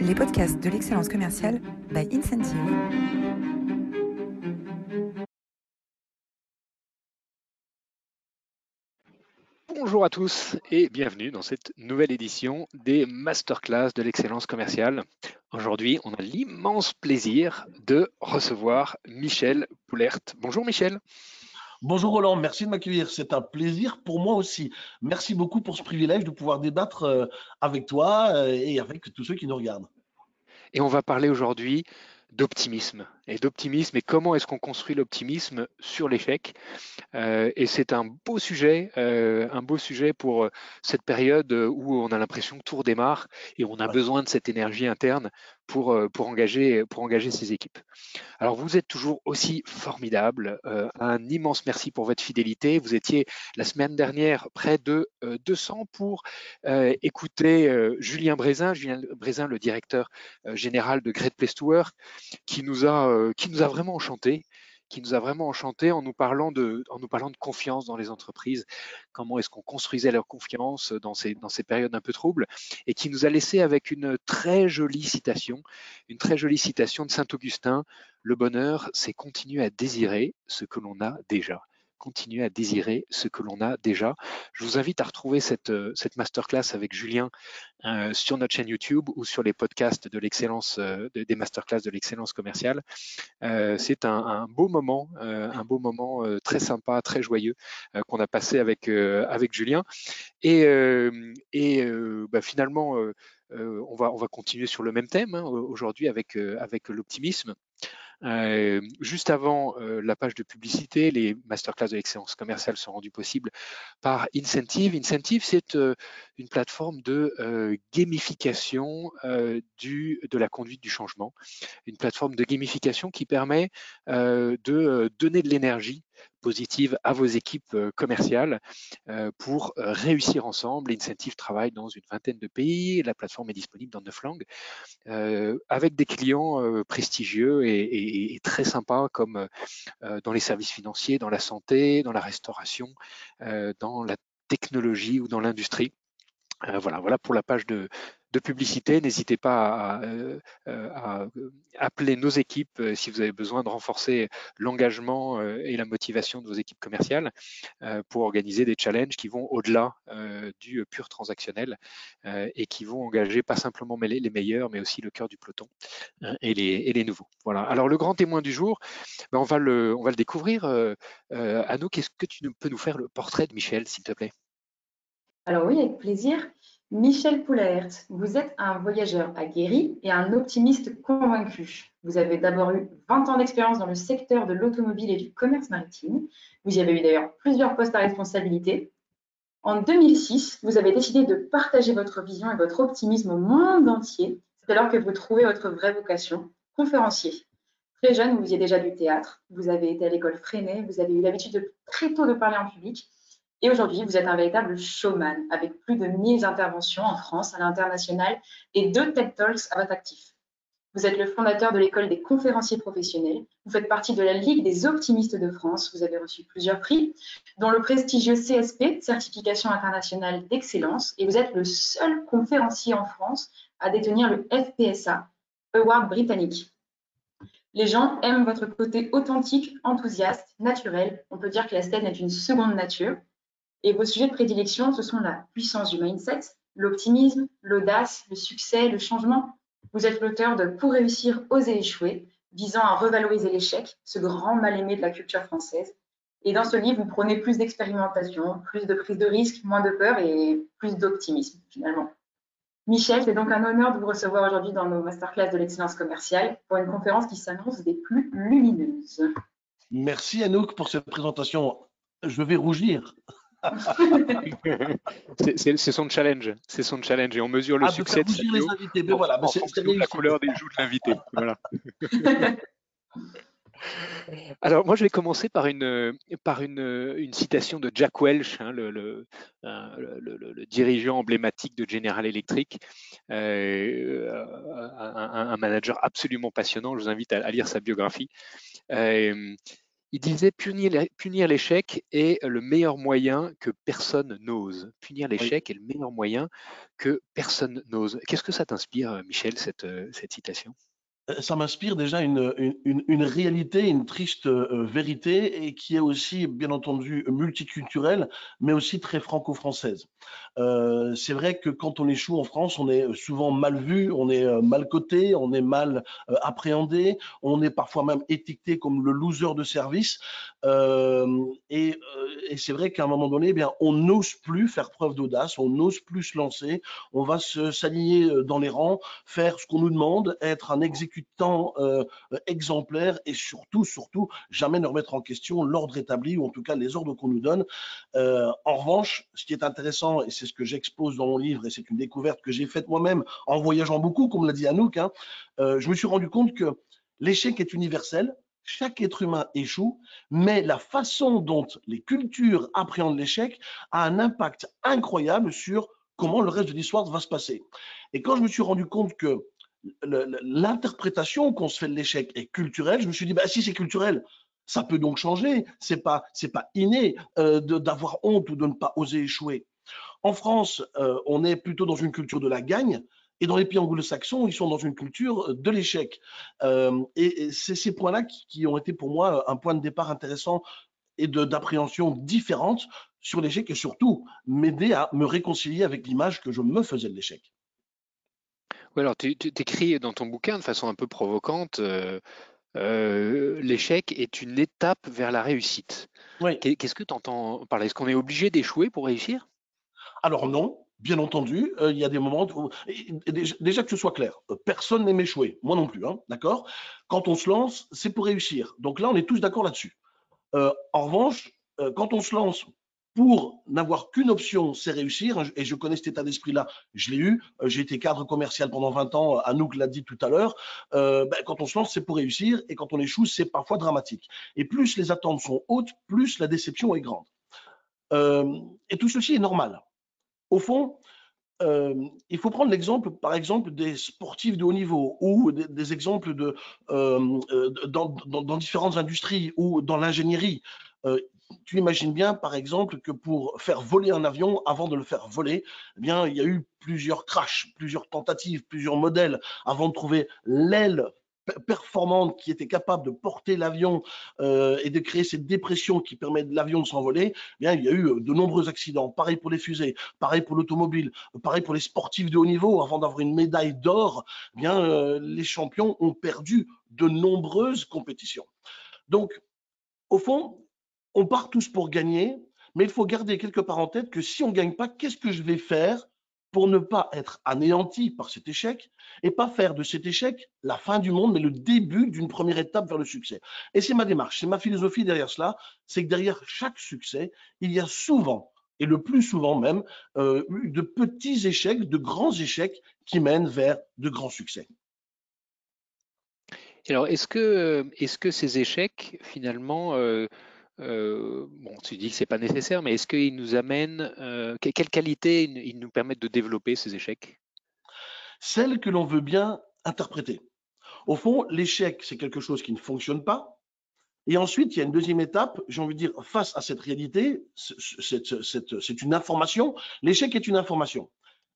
les podcasts de l'excellence commerciale by Incentive. Bonjour à tous et bienvenue dans cette nouvelle édition des masterclass de l'excellence commerciale. Aujourd'hui, on a l'immense plaisir de recevoir Michel Poulert. Bonjour Michel. Bonjour Roland, merci de m'accueillir. C'est un plaisir pour moi aussi. Merci beaucoup pour ce privilège de pouvoir débattre euh, avec toi euh, et avec tous ceux qui nous regardent. Et on va parler aujourd'hui d'optimisme et d'optimisme et comment est-ce qu'on construit l'optimisme sur l'échec. Euh, et c'est un beau sujet, euh, un beau sujet pour euh, cette période où on a l'impression que tout redémarre et on a besoin de cette énergie interne pour, pour, engager, pour engager ses équipes. Alors vous êtes toujours aussi formidable. un immense merci pour votre fidélité. Vous étiez la semaine dernière près de 200 pour écouter Julien Brézin, Julien Brézin, le directeur général de Great Place to Work, qui nous a euh, qui nous a vraiment enchanté qui nous a vraiment enchanté en nous parlant de, en nous parlant de confiance dans les entreprises, comment est-ce qu'on construisait leur confiance dans ces, dans ces périodes un peu troubles, et qui nous a laissé avec une très jolie citation, une très jolie citation de Saint Augustin, le bonheur, c'est continuer à désirer ce que l'on a déjà continuer à désirer ce que l'on a déjà. Je vous invite à retrouver cette, euh, masterclass avec Julien euh, sur notre chaîne YouTube ou sur les podcasts de l'excellence, euh, des masterclass de l'excellence commerciale. C'est un, beau moment, un beau moment très sympa, très joyeux qu'on a passé avec, Julien. Et, bah, finalement, on, va, on va continuer sur le même thème hein, aujourd'hui avec l'optimisme. Euh, juste avant euh, la page de publicité, les masterclass de l'excellence commerciale sont rendus possibles par Incentive. Incentive, c'est euh, une plateforme de gamification de la conduite du changement, une plateforme de gamification qui permet de donner de l'énergie positive à vos équipes euh, commerciales euh, pour euh, réussir ensemble. Incentive travaille dans une vingtaine de pays, la plateforme est disponible dans neuf langues, avec des clients prestigieux et, et, très sympas comme dans les services financiers, dans la santé, dans la restauration, dans la technologie ou dans l'industrie. Voilà, voilà pour la page de, publicité. N'hésitez pas à, euh, euh, appeler nos équipes euh, si vous avez besoin de renforcer l'engagement et la motivation de vos équipes commerciales pour organiser des challenges qui vont au-delà du pur transactionnel et qui vont engager pas simplement les meilleurs, mais aussi le cœur du peloton et, les, nouveaux. Voilà. Alors le grand témoin du jour, ben, on, va le, découvrir. nous qu'est-ce que tu peux nous faire le portrait de Michel, s'il te plaît? Alors oui, avec plaisir. Michel Poulaert, vous êtes un voyageur aguerri et un optimiste convaincu. Vous avez d'abord eu 20 ans d'expérience dans le secteur de l'automobile et du commerce maritime. Vous y avez eu d'ailleurs plusieurs postes à responsabilité. En 2006, vous avez décidé de partager votre vision et votre optimisme au monde entier. C'est alors que vous trouvez votre vraie vocation, conférencier. Très jeune, vous faisiez déjà du théâtre, vous avez été à l'école Freinet, vous avez eu l'habitude de très tôt de parler en public et aujourd'hui, vous êtes un véritable showman avec plus de 1000 interventions en France, à l'international et deux TED Talks à votre actif. Vous êtes le fondateur de l'école des conférenciers professionnels. Vous faites partie de la Ligue des optimistes de France. Vous avez reçu plusieurs prix, dont le prestigieux CSP, Certification internationale d'excellence. Et vous êtes le seul conférencier en France à détenir le FPSA, Award britannique. Les gens aiment votre côté authentique, enthousiaste, naturel. On peut dire que la scène est une seconde nature. Et vos sujets de prédilection, ce sont la puissance du mindset, l'optimisme, l'audace, le succès, le changement. Vous êtes l'auteur de Pour réussir, oser échouer, visant à revaloriser l'échec, ce grand mal-aimé de la culture française. Et dans ce livre, vous prenez plus d'expérimentation, plus de prise de risque, moins de peur et plus d'optimisme finalement. Michel, c'est donc un honneur de vous recevoir aujourd'hui dans nos masterclass de l'excellence commerciale pour une conférence qui s'annonce des plus lumineuses. Merci Anouk pour cette présentation. Je vais rougir c'est son challenge, c'est son challenge et on mesure le ah, succès de les invités, mais voilà, la couleur des joues de l'invité. Voilà. Alors moi je vais commencer par une, par une, une citation de Jack Welch, hein, le, le, le, dirigeant emblématique de General Electric, euh, un, un, manager absolument passionnant. Je vous invite à, lire sa biographie. Euh, Il disait punir l'échec est le meilleur moyen que personne n'ose. Punir l'échec est le meilleur moyen que personne n'ose. Qu'est-ce que ça t'inspire, Michel, cette, cette citation? euh, ça m'inspire déjà une, une, une, réalité, une triste euh, vérité, et qui est aussi, bien entendu, multiculturelle, mais aussi très franco-française. Euh, c'est vrai que quand on échoue en France, on est souvent mal vu, on est euh, mal coté, on est mal appréhendé, on est parfois même étiqueté comme le loser de service. Et, et c'est vrai qu'à un moment donné, eh bien, on n'ose plus faire preuve d'audace, on n'ose plus se lancer, on va s'aligner dans les rangs, faire ce qu'on nous demande, être un euh, exemplaire et surtout, surtout, jamais ne remettre en question l'ordre établi ou en tout cas les ordres qu'on nous donne. Euh, en revanche, ce qui est intéressant, et c'est ce que j'expose dans mon livre, et c'est une découverte que j'ai faite moi-même en voyageant beaucoup, comme l'a dit Anouk, hein, euh, je me suis rendu compte que l'échec est universel, chaque être humain échoue, mais la façon dont les cultures appréhendent l'échec a un impact incroyable sur comment le reste de l'histoire va se passer. Et quand je me suis rendu compte que l'interprétation qu'on se fait de l'échec est culturelle. Je me suis dit, bah, si c'est culturel, ça peut donc changer. C'est pas, pas inné euh, d'avoir honte ou de ne pas oser échouer. En France, euh, on est plutôt dans une culture de la gagne. Et dans les pays anglo-saxons, ils sont dans une culture de l'échec. Euh, et, c'est ces points-là qui, qui, ont été pour moi un point de départ intéressant et d'appréhension différente sur l'échec et surtout m'aider à me réconcilier avec l'image que je me faisais de l'échec. Oui, alors tu, écris dans ton bouquin de façon un peu provocante, euh, euh, l'échec est une étape vers la réussite. Oui. Qu'est-ce que tu entends par là? Est-ce qu'on est obligé d'échouer pour réussir? Alors non, bien entendu, euh, il y a des moments où, déjà que ce soit clair, personne n'aime échouer, moi non plus, hein, d'accord? Quand on se lance, c'est pour réussir. Donc là, on est tous d'accord là-dessus. en revanche, quand on se lance pour n'avoir qu'une option, c'est réussir. Et je connais cet état d'esprit-là. Je l'ai eu. Euh, j'ai été cadre commercial pendant 20 ans. Anouk l'a dit tout à l'heure. Euh, ben, quand on se lance, c'est pour réussir. Et quand on échoue, c'est parfois dramatique. Et plus les attentes sont hautes, plus la déception est grande. Euh, et tout ceci est normal. Au fond, il faut prendre l'exemple, par exemple, des sportifs de haut niveau ou des, exemples de, dans, dans, différentes industries ou dans l'ingénierie. Tu imagines bien, par exemple, que pour faire voler un avion, avant de le faire voler, eh bien, il y a eu plusieurs crashs, plusieurs tentatives, plusieurs modèles avant de trouver l'aile performante qui était capable de porter l'avion euh, et de créer cette dépression qui permet de l'avion de s'envoler, eh bien il y a eu euh, de nombreux accidents. Pareil pour les fusées, pareil pour l'automobile, pareil pour les sportifs de haut niveau. Avant d'avoir une médaille d'or, eh bien euh, les champions ont perdu de nombreuses compétitions. Donc, au fond, on part tous pour gagner, mais il faut garder quelque part en tête que si on ne gagne pas, qu'est-ce que je vais faire pour ne pas être anéanti par cet échec et pas faire de cet échec la fin du monde, mais le début d'une première étape vers le succès. Et c'est ma démarche, c'est ma philosophie derrière cela, c'est que derrière chaque succès, il y a souvent, et le plus souvent même, euh, de petits échecs, de grands échecs qui mènent vers de grands succès. Alors, est-ce que, ces échecs, finalement, euh, euh, bon, tu dis que c'est pas nécessaire, mais est-ce qu'ils nous amènent, euh, quelles qualités ils nous permettent de développer ces échecs? Celles que l'on veut bien interpréter. Au fond, l'échec, c'est quelque chose qui ne fonctionne pas. Et ensuite, il y a une deuxième étape, j'ai envie de dire, face à cette réalité, c'est une information. L'échec est une information.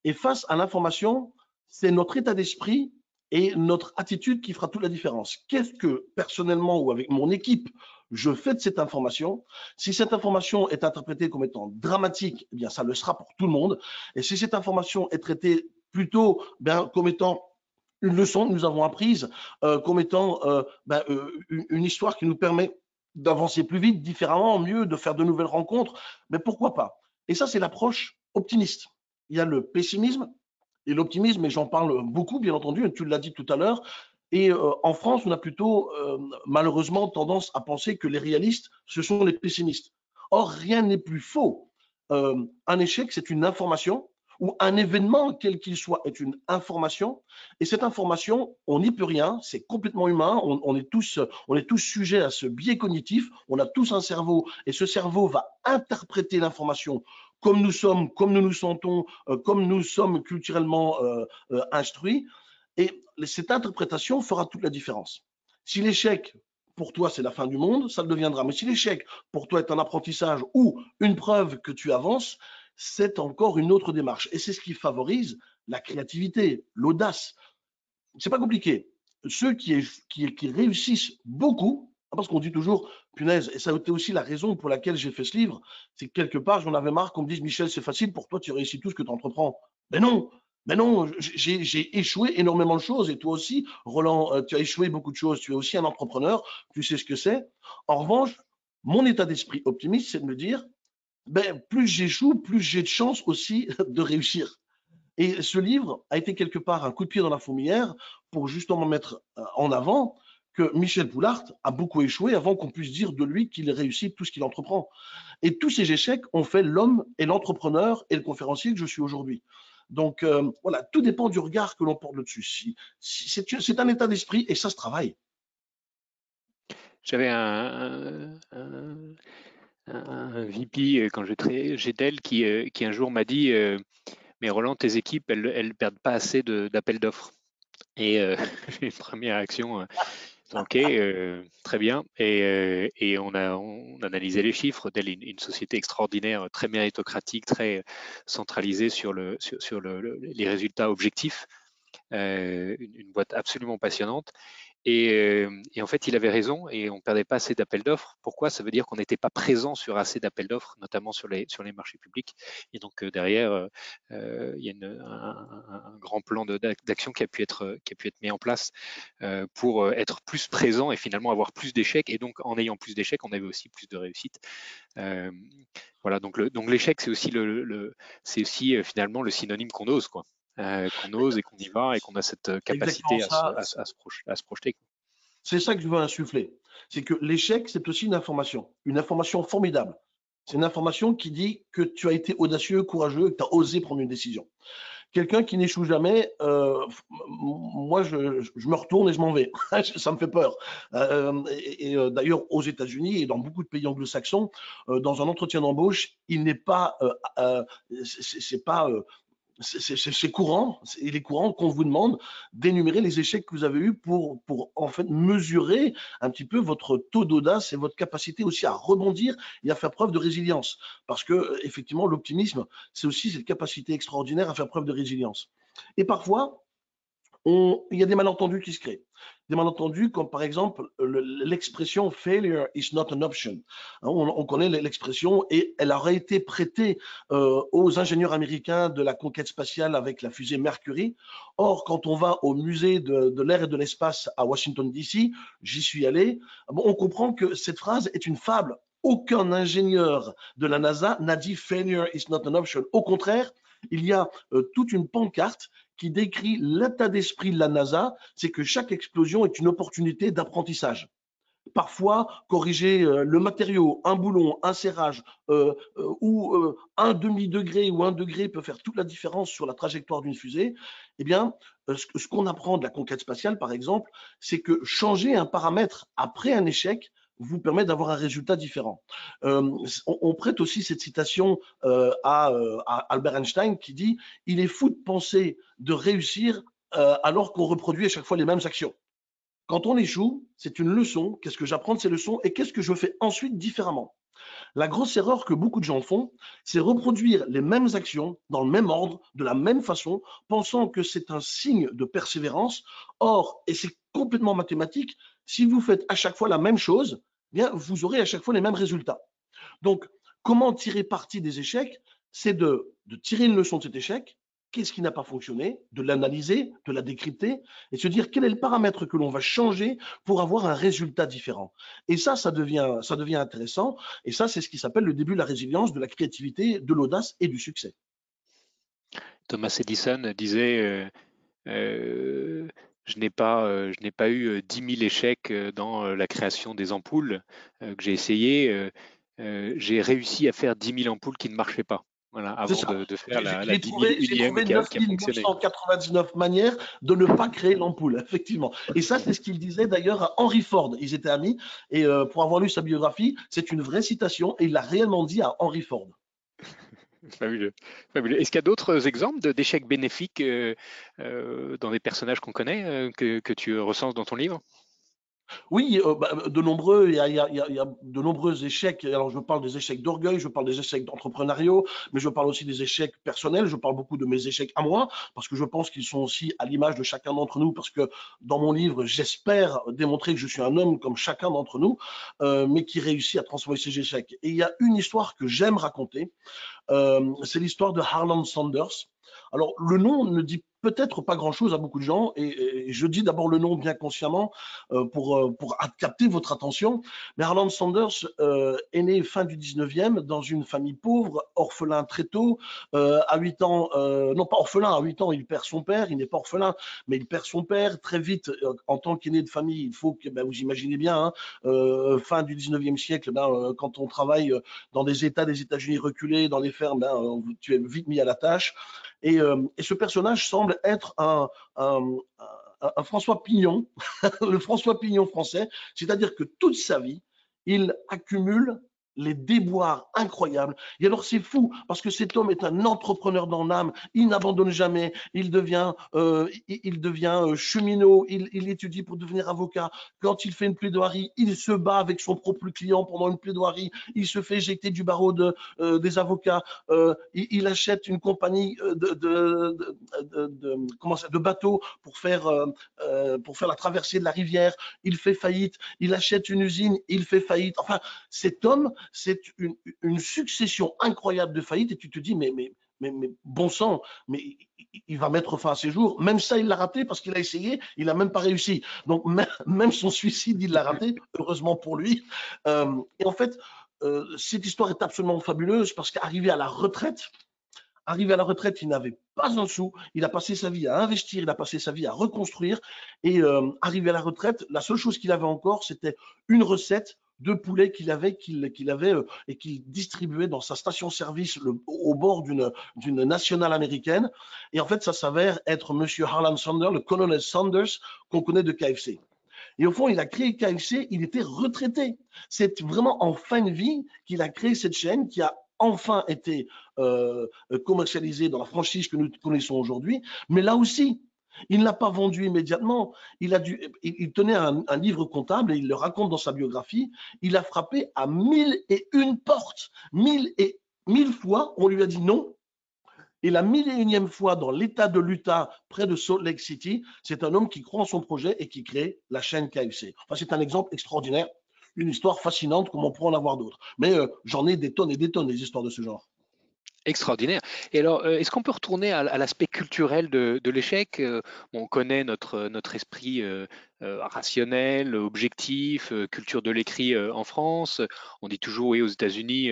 Et face à l'information, c'est notre état d'esprit et notre attitude qui fera toute la différence. Qu'est-ce que personnellement ou avec mon équipe, je fais de cette information? Si cette information est interprétée comme étant dramatique, eh bien, ça le sera pour tout le monde. Et si cette information est traitée plutôt bien, comme étant une leçon que nous avons apprise, euh, comme étant euh, ben, euh, une, histoire qui nous permet d'avancer plus vite, différemment, mieux, de faire de nouvelles rencontres, mais pourquoi pas? Et ça, c'est l'approche optimiste. Il y a le pessimisme et l'optimisme, et j'en parle beaucoup, bien entendu, tu l'as dit tout à l'heure, et euh, en France, on a plutôt euh, malheureusement tendance à penser que les réalistes, ce sont les pessimistes. Or, rien n'est plus faux. Euh, un échec, c'est une information, ou un événement, quel qu'il soit, est une information. Et cette information, on n'y peut rien, c'est complètement humain, on, est tous, on est tous sujets à ce biais cognitif, on a tous un cerveau, et ce cerveau va interpréter l'information comme nous sommes, comme nous nous sentons, comme nous sommes culturellement instruits. Et cette interprétation fera toute la différence. Si l'échec, pour toi, c'est la fin du monde, ça le deviendra. Mais si l'échec, pour toi, est un apprentissage ou une preuve que tu avances, c'est encore une autre démarche. Et c'est ce qui favorise la créativité, l'audace. C'est pas compliqué. Ceux qui, qui, qui réussissent beaucoup, parce qu'on dit toujours, punaise, et ça a été aussi la raison pour laquelle j'ai fait ce livre, c'est que quelque part, j'en avais marre qu'on me dise, Michel, c'est facile, pour toi, tu réussis tout ce que tu entreprends. Mais non, mais non, j'ai échoué énormément de choses et toi aussi, Roland, euh, tu as échoué beaucoup de choses. Tu es aussi un entrepreneur, tu sais ce que c'est. En revanche, mon état d'esprit optimiste, c'est de me dire, ben, plus j'échoue, plus j'ai de chance aussi de réussir. Et ce livre a été quelque part un coup de pied dans la fourmilière pour justement mettre euh, en avant que Michel Poulart a beaucoup échoué avant qu'on puisse dire de lui qu'il réussit tout ce qu'il entreprend. Et tous ces échecs ont fait l'homme et l'entrepreneur et le conférencier que je suis aujourd'hui. Donc euh, voilà, tout dépend du regard que l'on porte dessus. c'est un état d'esprit et ça se travaille. J'avais un, VP euh, quand j'étais GEDEL qui, euh, qui un jour m'a dit Mais Roland, tes équipes, elles ne perdent pas assez d'appels d'offres. Et j'ai une première réaction Ok, euh, très bien. Et, euh, et on, a, on, analysé les chiffres d'elle, une, société extraordinaire, très méritocratique, très centralisée sur, le, sur, sur le, les résultats objectifs. Euh, une, une, boîte absolument passionnante. Euh, et, en fait, il avait raison et on ne perdait pas assez d'appels d'offres. Pourquoi? Ça veut dire qu'on n'était pas présent sur assez d'appels d'offres, notamment sur les, sur les marchés publics. Et donc euh, derrière, euh, il y a un, grand plan d'action qui a pu être qui a pu être mis en place pour être plus présent et finalement avoir plus d'échecs. Et donc en ayant plus d'échecs, on avait aussi plus de réussite. voilà. Donc le, donc l'échec, c'est aussi le, c'est aussi finalement le synonyme qu'on ose quoi. Euh, qu'on ose et qu'on y va et qu'on a cette euh, capacité à, se projeter. C'est ça que je veux insuffler. C'est que l'échec, c'est aussi une information, une information formidable. C'est une information qui dit que tu as été audacieux, courageux, que tu as osé prendre une décision. Quelqu'un qui n'échoue jamais, euh, moi, je, me retourne et je m'en vais. ça me fait peur. et, d'ailleurs, aux États-Unis et dans beaucoup de pays anglo-saxons, dans un entretien d'embauche, il n'est pas, c'est pas c'est courant, il est courant qu'on vous demande d'énumérer les échecs que vous avez eus pour, pour en fait mesurer un petit peu votre taux d'audace et votre capacité aussi à rebondir et à faire preuve de résilience. Parce que effectivement, l'optimisme, c'est aussi cette capacité extraordinaire à faire preuve de résilience. Et parfois, il y a des malentendus qui se créent. Des malentendus comme par exemple l'expression failure is not an option. Hein, on, connaît l'expression et elle aurait été prêtée euh, aux ingénieurs américains de la conquête spatiale avec la fusée Mercury. Or, quand on va au musée de, l'air et de l'espace à Washington DC, j'y suis allé, on comprend que cette phrase est une fable. Aucun ingénieur de la NASA n'a dit failure is not an option. Au contraire, il y a euh, toute une pancarte qui décrit l'état d'esprit de la NASA, c'est que chaque explosion est une opportunité d'apprentissage. Parfois, corriger euh, le matériau, un boulon, un serrage euh, ou un demi-degré ou un degré peut faire toute la différence sur la trajectoire d'une fusée. Eh bien, ce qu'on apprend de la conquête spatiale, par exemple, c'est que changer un paramètre après un échec vous permet d'avoir un résultat différent. Euh, on, prête aussi cette citation euh, euh, à, Albert Einstein qui dit Il est fou de penser de réussir alors qu'on reproduit à chaque fois les mêmes actions. Quand on échoue, c'est une leçon. Qu'est-ce que j'apprends de ces leçons et qu'est-ce que je fais ensuite différemment? La grosse erreur que beaucoup de gens font, c'est reproduire les mêmes actions dans le même ordre, de la même façon, pensant que c'est un signe de persévérance. Or, et c'est complètement mathématique, si vous faites à chaque fois la même chose, eh bien, vous aurez à chaque fois les mêmes résultats. Donc, comment tirer parti des échecs? C'est de, tirer une leçon de cet échec, qu'est-ce qui n'a pas fonctionné, de l'analyser, de la décrypter et se dire quel est le paramètre que l'on va changer pour avoir un résultat différent. Et ça, ça devient, intéressant. Et ça, c'est ce qui s'appelle le début de la résilience, de la créativité, de l'audace et du succès. Thomas Edison disait euh, euh, je n'ai pas, euh, je n'ai pas eu 10 euh, 000 échecs euh, dans la création des ampoules que j'ai essayé. j'ai réussi à faire 10 000 ampoules qui ne marchaient pas. Voilà, avant de, faire la, la 10 999 manières de ne pas créer l'ampoule, effectivement. Et ça, c'est ce qu'il disait d'ailleurs à Henry Ford. Ils étaient amis. Et pour avoir lu sa biographie, c'est une vraie citation. Et il l'a réellement dit à Henry Ford. Fabuleux. Est-ce qu'il y a d'autres exemples d'échecs bénéfiques euh, euh, dans des personnages qu'on connaît, euh, que, tu recenses dans ton livre? Oui, euh, bah, de nombreux, il y, a, de nombreux échecs. Alors, je parle des échecs d'orgueil, je parle des échecs d'entrepreneuriat, mais je parle aussi des échecs personnels. Je parle beaucoup de mes échecs à moi, parce que je pense qu'ils sont aussi à l'image de chacun d'entre nous, parce que dans mon livre, j'espère démontrer que je suis un homme comme chacun d'entre nous, euh, mais qui réussit à transformer ses échecs. Et il y a une histoire que j'aime raconter, euh, c'est l'histoire de Harlan Sanders. Alors, le nom ne dit peut-être pas grand-chose à beaucoup de gens, et, je dis d'abord le nom bien consciemment euh, pour, euh, capter votre attention. Mais Harlan Sanders euh, est né fin du 19e dans une famille pauvre, orphelin très tôt. À 8 ans, non pas orphelin, à 8 ans, il perd son père. Il n'est pas orphelin, mais il perd son père. Très vite, en tant qu'aîné de famille, il faut que, ben, vous imaginez bien, hein, fin du 19e siècle, ben, quand on travaille dans des États des États-Unis reculés, dans les fermes, ben, tu es vite mis à la tâche. Et, et ce personnage semble être un François Pignon, le François Pignon français, c'est-à-dire que toute sa vie, il accumule les déboires incroyables. Et alors c'est fou parce que cet homme est un entrepreneur dans l'âme. Il n'abandonne jamais. Il devient, euh, il, devient euh, cheminot. Il, étudie pour devenir avocat. Quand il fait une plaidoirie, il se bat avec son propre client pendant une plaidoirie. Il se fait éjecter du barreau euh, des avocats. Il, achète une compagnie de, bateaux pour faire la traversée de la rivière. Il fait faillite. Il achète une usine. Il fait faillite. Enfin, cet homme c'est une, succession incroyable de faillites et tu te dis, mais, mais, mais, mais bon sang, mais il va mettre fin à ses jours. Même ça, il l'a raté parce qu'il a essayé, il n'a même pas réussi. Donc, même son suicide, il l'a raté, heureusement pour lui. Euh, et en fait, euh, cette histoire est absolument fabuleuse parce qu'arrivé à la retraite, Arrivé à la retraite, il n'avait pas un sou. Il a passé sa vie à investir, il a passé sa vie à reconstruire. Et euh, arrivé à la retraite, la seule chose qu'il avait encore, c'était une recette de poulet qu'il avait, qu'il qu avait euh, et qu'il distribuait dans sa station-service au bord d'une nationale américaine. Et en fait, ça s'avère être Monsieur Harlan Sanders, le colonel Sanders qu'on connaît de KFC. Et au fond, il a créé KFC, il était retraité. C'est vraiment en fin de vie qu'il a créé cette chaîne qui a enfin été euh, commercialisée dans la franchise que nous connaissons aujourd'hui. Mais là aussi, il ne l'a pas vendu immédiatement. Il, a dû, il, tenait un, livre comptable et il le raconte dans sa biographie. Il a frappé à mille et une portes. Mille et mille fois, on lui a dit non. Et la mille et unième fois dans l'état de l'Utah, près de Salt Lake City, c'est un homme qui croit en son projet et qui crée la chaîne KFC. Enfin, c'est un exemple extraordinaire, une histoire fascinante comme on pourrait en avoir d'autres. Mais euh, j'en ai des tonnes et des tonnes des histoires de ce genre. Extraordinaire. Et alors, est-ce qu'on peut retourner à, l'aspect culturel de, l'échec? On connaît notre, notre esprit euh, rationnel, objectif, euh, culture de l'écrit euh, en France. On dit toujours, oui, aux États-Unis,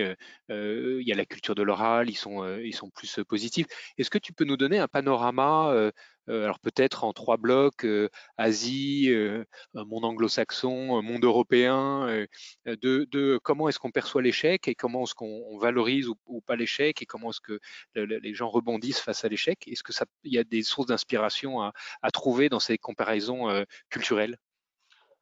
il y a la culture de l'oral, ils sont, ils sont plus positifs. Est-ce que tu peux nous donner un panorama euh, alors peut-être en trois blocs, euh, Asie, euh, monde anglo-saxon, monde européen, de, comment est-ce qu'on perçoit l'échec et comment est-ce qu'on valorise ou, pas l'échec et comment est-ce que les gens rebondissent face à l'échec? Est-ce que ça, il y a des sources d'inspiration à, trouver dans ces comparaisons culturelles?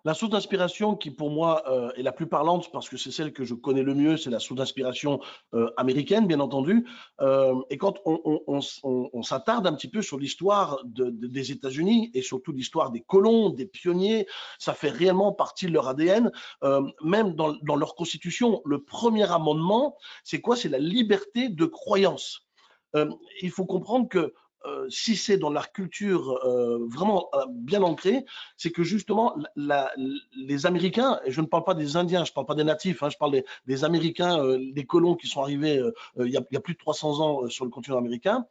La source d'inspiration qui, pour moi, euh, est la plus parlante, parce que c'est celle que je connais le mieux, c'est la source d'inspiration euh, américaine, bien entendu. Euh, et quand on, s'attarde un petit peu sur l'histoire de, de, des États-Unis et surtout l'histoire des colons, des pionniers, ça fait réellement partie de leur ADN. Même dans, leur constitution, le premier amendement, c'est quoi? C'est la liberté de croyance. Il faut comprendre que euh, si c'est dans la culture euh, vraiment euh, bien ancrée, c'est que justement les Américains, et je ne parle pas des Indiens, je ne parle pas des natifs, hein, je parle des, Américains, des colons qui sont arrivés il, y a, plus de 300 ans sur le continent américain,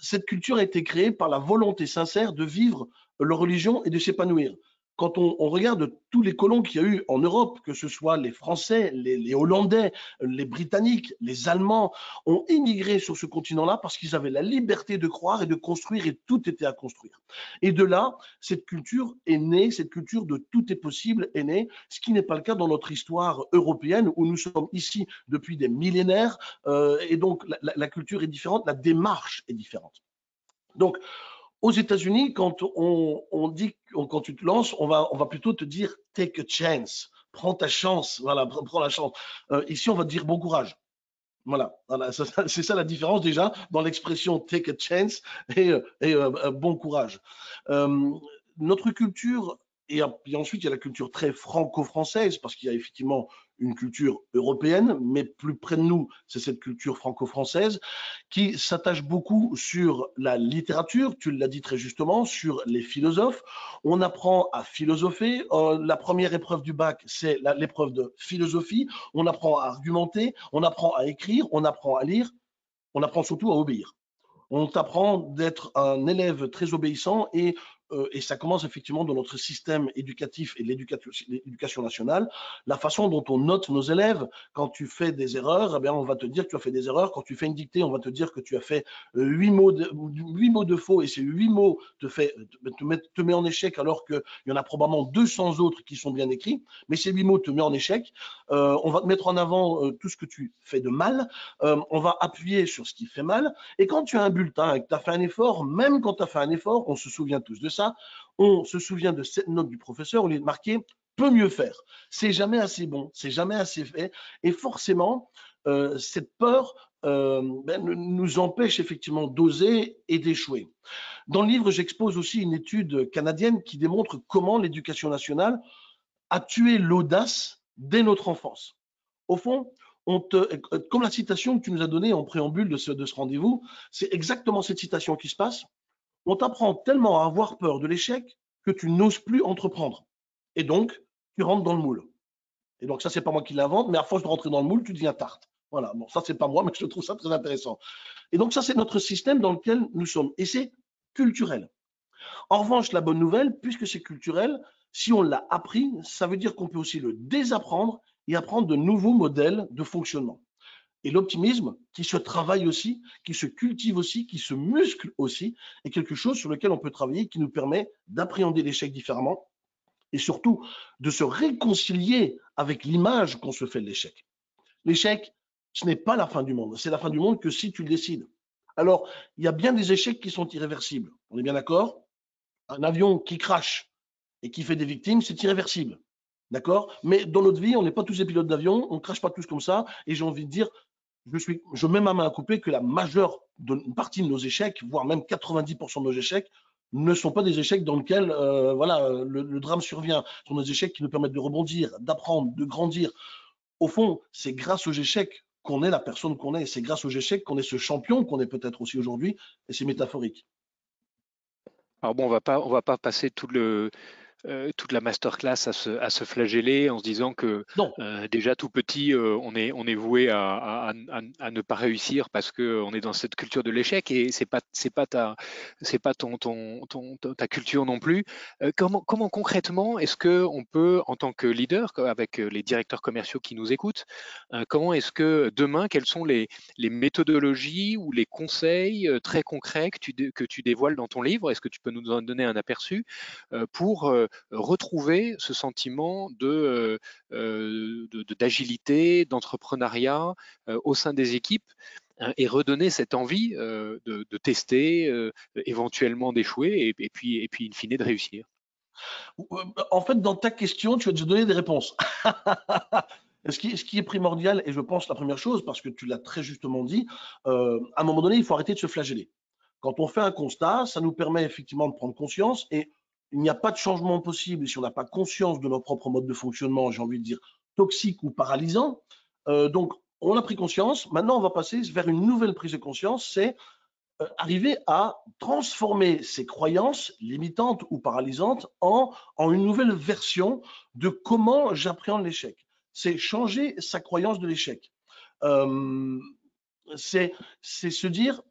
cette culture a été créée par la volonté sincère de vivre leur religion et de s'épanouir quand on, regarde tous les colons qu'il y a eu en Europe, que ce soit les Français, les, Hollandais, les Britanniques, les Allemands, ont immigré sur ce continent-là parce qu'ils avaient la liberté de croire et de construire et tout était à construire. Et de là, cette culture est née, cette culture de tout est possible est née, ce qui n'est pas le cas dans notre histoire européenne où nous sommes ici depuis des millénaires euh, et donc la, la culture est différente, la démarche est différente. Donc, aux États-Unis, quand on, dit, quand tu te lances, on va, on va plutôt te dire take a chance, prends ta chance, voilà, prends la chance. Euh, ici, on va te dire bon courage. Voilà, c'est ça la différence déjà dans l'expression take a chance et, et euh, bon courage. Euh, notre culture et, ensuite, il y a la culture très franco-française, parce qu'il y a effectivement une culture européenne, mais plus près de nous, c'est cette culture franco-française qui s'attache beaucoup sur la littérature, tu l'as dit très justement, sur les philosophes. On apprend à philosopher. Euh, la première épreuve du bac, c'est l'épreuve de philosophie. On apprend à argumenter, on apprend à écrire, on apprend à lire, on apprend surtout à obéir. On t'apprend d'être un élève très obéissant et euh, et ça commence effectivement dans notre système éducatif et l'éducation nationale, la façon dont on note nos élèves. Quand tu fais des erreurs, eh on va te dire que tu as fait des erreurs. Quand tu fais une dictée, on va te dire que tu as fait euh, huit mots de, mots de faux et ces huit mots te, fait, met en échec alors qu'il y en a probablement 200 autres qui sont bien écrits. Mais ces huit mots te mettent en échec. Euh, on va te mettre en avant tout ce que tu fais de mal. on va appuyer sur ce qui fait mal. Et quand tu as un bulletin et que tu as fait un effort, même quand tu as fait un effort, on se souvient tous de ça on se souvient de cette note du professeur, on est marqué peut mieux faire. C'est jamais assez bon, c'est jamais assez fait. Et forcément, euh, cette peur euh, ben, nous empêche effectivement d'oser et d'échouer. Dans le livre, j'expose aussi une étude canadienne qui démontre comment l'éducation nationale a tué l'audace dès notre enfance. Au fond, comme la citation que tu nous as donnée en préambule de ce rendez-vous, c'est exactement cette citation qui se passe on t'apprend tellement à avoir peur de l'échec que tu n'oses plus entreprendre. Et donc, tu rentres dans le moule. Et donc, ça, c'est pas moi qui l'invente, mais à force de rentrer dans le moule, tu deviens tarte. Voilà, bon, ça, c'est pas moi, mais je trouve ça très intéressant. Et donc, ça, c'est notre système dans lequel nous sommes. Et c'est culturel. En revanche, la bonne nouvelle, puisque c'est culturel, si on l'a appris, ça veut dire qu'on peut aussi le désapprendre et apprendre de nouveaux modèles de fonctionnement. Et l'optimisme, qui se travaille aussi, qui se cultive aussi, qui se muscle aussi, est quelque chose sur lequel on peut travailler, qui nous permet d'appréhender l'échec différemment et surtout de se réconcilier avec l'image qu'on se fait de l'échec. L'échec, ce n'est pas la fin du monde. C'est la fin du monde que si tu le décides. Alors, il y a bien des échecs qui sont irréversibles. On est bien d'accord? Un avion qui crache et qui fait des victimes, c'est irréversible. D'accord? Mais dans notre vie, on n'est pas tous des pilotes d'avion, on ne crache pas tous comme ça. Et j'ai envie de dire, je, suis, je mets ma main à couper que la majeure partie de nos échecs, voire même 90% de nos échecs, ne sont pas des échecs dans lesquels euh, voilà, le, drame survient. Ce sont des échecs qui nous permettent de rebondir, d'apprendre, de grandir. Au fond, c'est grâce aux échecs qu'on est la personne qu'on est. C'est grâce aux échecs qu'on est ce champion qu'on est peut-être aussi aujourd'hui. Et c'est métaphorique. Alors bon, on va pas, on va pas passer tout le, euh, toute la masterclass à se, à se flageller en se disant que euh, déjà tout petit, euh, on, est, on est voué à, à, à, ne pas réussir parce qu'on est dans cette culture de l'échec et c'est pas c'est pas ta c'est pas ton, ton, ton, ta culture non plus. comment comment concrètement est-ce que on peut en tant que leader avec les directeurs commerciaux qui nous écoutent, comment est-ce que demain quelles sont les, les méthodologies ou les conseils très concrets que tu que tu dévoiles dans ton livre? Est-ce que tu peux nous en donner un aperçu pour retrouver ce sentiment de, euh, d'agilité, d'entrepreneuriat euh, au sein des équipes hein, et redonner cette envie de, tester, éventuellement d'échouer et, puis, et puis in fine de réussir. En fait, dans ta question, tu as déjà donné des réponses. Ce qui, ce qui, est primordial, et je pense la première chose, parce que tu l'as très justement dit, à un moment donné, il faut arrêter de se flageller. Quand on fait un constat, ça nous permet effectivement de prendre conscience et il n'y a pas de changement possible si on n'a pas conscience de notre propre mode de fonctionnement, j'ai envie de dire toxique ou paralysant. Euh, donc, on a pris conscience. Maintenant, on va passer vers une nouvelle prise de conscience. C'est euh, arriver à transformer ces croyances limitantes ou paralysantes en, en une nouvelle version de comment j'appréhende l'échec. C'est changer sa croyance de l'échec. Euh, c'est se dire,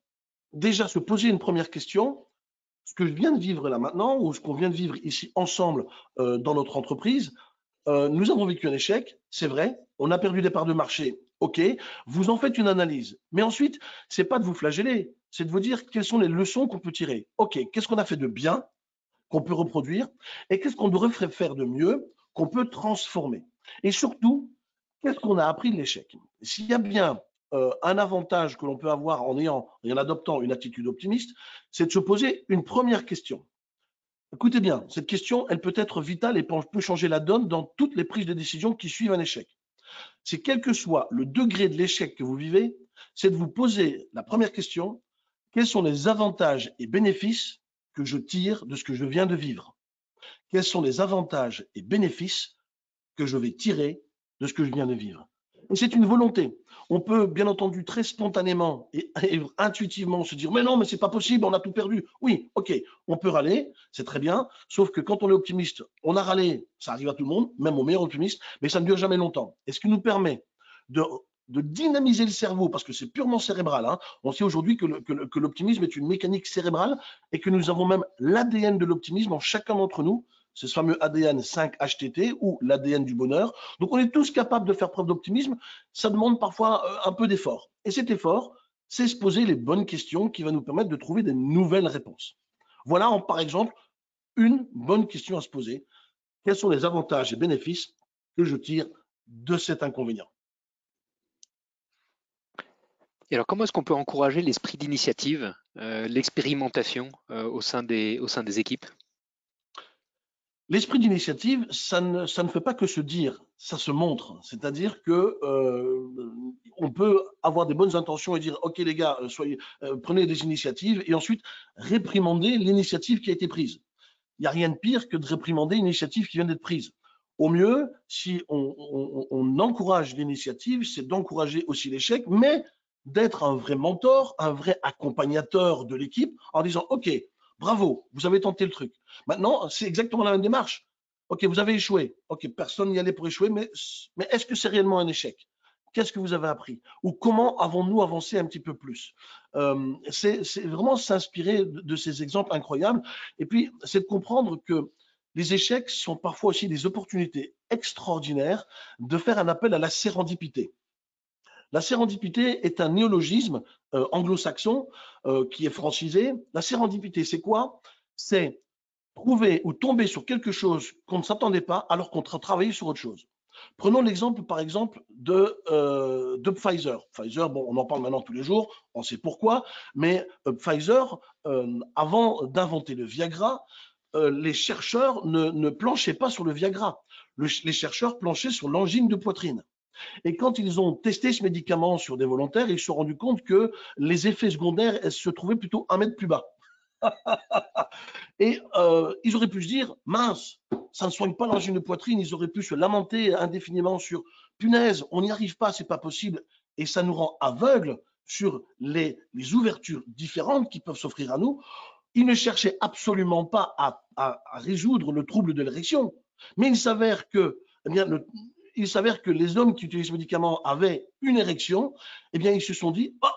déjà se poser une première question, ce que je viens de vivre là maintenant, ou ce qu'on vient de vivre ici ensemble euh, dans notre entreprise, euh, nous avons vécu un échec, c'est vrai, on a perdu des parts de marché, ok, vous en faites une analyse. Mais ensuite, c'est pas de vous flageller, c'est de vous dire quelles sont les leçons qu'on peut tirer. Ok, qu'est-ce qu'on a fait de bien, qu'on peut reproduire, et qu'est-ce qu'on devrait faire de mieux, qu'on peut transformer. Et surtout, qu'est-ce qu'on a appris de l'échec? S'il y a bien euh, un avantage que l'on peut avoir en ayant et en adoptant une attitude optimiste, c'est de se poser une première question. Écoutez bien, cette question, elle peut être vitale et peut changer la donne dans toutes les prises de décision qui suivent un échec. C'est quel que soit le degré de l'échec que vous vivez, c'est de vous poser la première question, quels sont les avantages et bénéfices que je tire de ce que je viens de vivre? Quels sont les avantages et bénéfices que je vais tirer de ce que je viens de vivre? C'est une volonté. On peut bien entendu très spontanément et, intuitivement se dire mais non mais c'est pas possible, on a tout perdu. Oui, ok, on peut râler, c'est très bien. Sauf que quand on est optimiste, on a râlé, ça arrive à tout le monde, même au meilleur optimiste, mais ça ne dure jamais longtemps. Et ce qui nous permet de de dynamiser le cerveau, parce que c'est purement cérébral. Hein. On sait aujourd'hui que l'optimisme est une mécanique cérébrale et que nous avons même l'ADN de l'optimisme en chacun d'entre nous. Ce fameux ADN 5-HTT ou l'ADN du bonheur. Donc on est tous capables de faire preuve d'optimisme. Ça demande parfois euh, un peu d'effort. Et cet effort, c'est se poser les bonnes questions qui va nous permettre de trouver des nouvelles réponses. Voilà, par exemple, une bonne question à se poser. Quels sont les avantages et bénéfices que je tire de cet inconvénient? Et alors, comment est-ce qu'on peut encourager l'esprit d'initiative, euh, l'expérimentation euh, au, au sein des équipes? L'esprit d'initiative, ça ne, fait pas que se dire, ça se montre. C'est-à-dire que euh, on peut avoir des bonnes intentions et dire, ok les gars, soyez, prenez des initiatives, et ensuite réprimander l'initiative qui a été prise. Il n'y a rien de pire que de réprimander une initiative qui vient d'être prise. Au mieux, si on encourage l'initiative, c'est d'encourager aussi l'échec, mais d'être un vrai mentor, un vrai accompagnateur de l'équipe en disant OK, bravo, vous avez tenté le truc. Maintenant, c'est exactement la même démarche. OK, vous avez échoué. OK, personne n'y allait pour échouer, mais, est-ce que c'est réellement un échec? Qu'est-ce que vous avez appris? Ou comment avons-nous avancé un petit peu plus? Euh, C'est vraiment s'inspirer de, ces exemples incroyables. Et puis, c'est de comprendre que les échecs sont parfois aussi des opportunités extraordinaires de faire un appel à la sérendipité. La sérendipité est un néologisme euh, anglo-saxon euh, qui est francisé. La sérendipité, c'est quoi? C'est trouver ou tomber sur quelque chose qu'on ne s'attendait pas alors qu'on travaillait sur autre chose. Prenons l'exemple, par exemple, de, euh, de, Pfizer. Pfizer, bon, on en parle maintenant tous les jours, on sait pourquoi, mais Pfizer, avant d'inventer le Viagra, les chercheurs ne, ne, planchaient pas sur le Viagra. les chercheurs planchaient sur l'angine de poitrine. Et quand ils ont testé ce médicament sur des volontaires, ils se sont rendus compte que les effets secondaires se trouvaient plutôt un mètre plus bas. et euh, ils auraient pu se dire, mince, ça ne soigne pas l'angine de poitrine, ils auraient pu se lamenter indéfiniment sur, punaise, on n'y arrive pas, c'est pas possible. Et ça nous rend aveugles sur les, ouvertures différentes qui peuvent s'offrir à nous. Ils ne cherchaient absolument pas à, résoudre le trouble de l'érection, mais il s'avère que eh bien, il s'avère que les hommes qui utilisent ce médicament avaient une érection, eh bien, ils se sont dit, oh,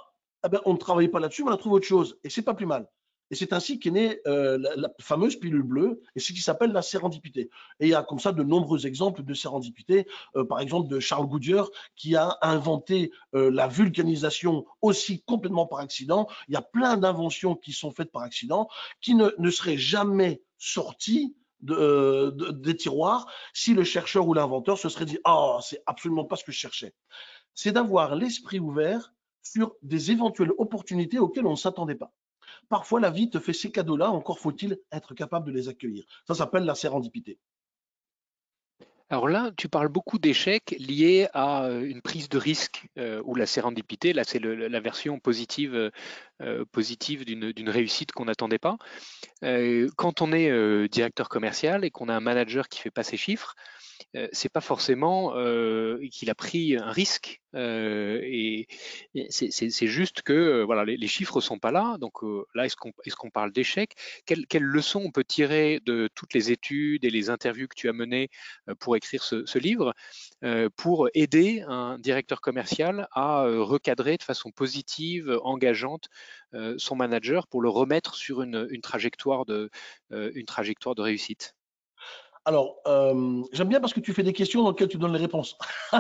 eh ben, on ne travaille pas là-dessus, on a trouvé autre chose. Et c'est pas plus mal. Et c'est ainsi qu'est née euh, la, fameuse pilule bleue, et ce qui s'appelle la sérendipité. Et il y a comme ça de nombreux exemples de sérendipité, euh, par exemple de Charles Goodyear, qui a inventé euh, la vulcanisation aussi complètement par accident. Il y a plein d'inventions qui sont faites par accident, qui ne, ne seraient jamais sorties euh, de, des tiroirs si le chercheur ou l'inventeur se serait dit ah c'est absolument pas ce que je cherchais. C'est d'avoir l'esprit ouvert sur des éventuelles opportunités auxquelles on ne s'attendait pas. Parfois, la vie te fait ces cadeaux-là, encore faut-il être capable de les accueillir. Ça s'appelle la sérendipité. Alors là, tu parles beaucoup d'échecs liés à euh, une prise de risque euh, ou la sérendipité. Là, c'est la version positive, euh, d'une réussite qu'on n'attendait pas. quand on est directeur commercial et qu'on a un manager qui fait pas ses chiffres, euh, c'est pas forcément euh, qu'il a pris un risque euh, et, c'est juste que voilà les, chiffres sont pas là. Donc là, est-ce qu'on parle d'échec Quelle quelle leçon on peut tirer de toutes les études et les interviews que tu as menées pour écrire ce, livre pour aider un directeur commercial à recadrer de façon positive, engageante son manager pour le remettre sur une trajectoire de réussite? Alors, euh, j'aime bien parce que tu fais des questions dans lesquelles tu donnes les réponses.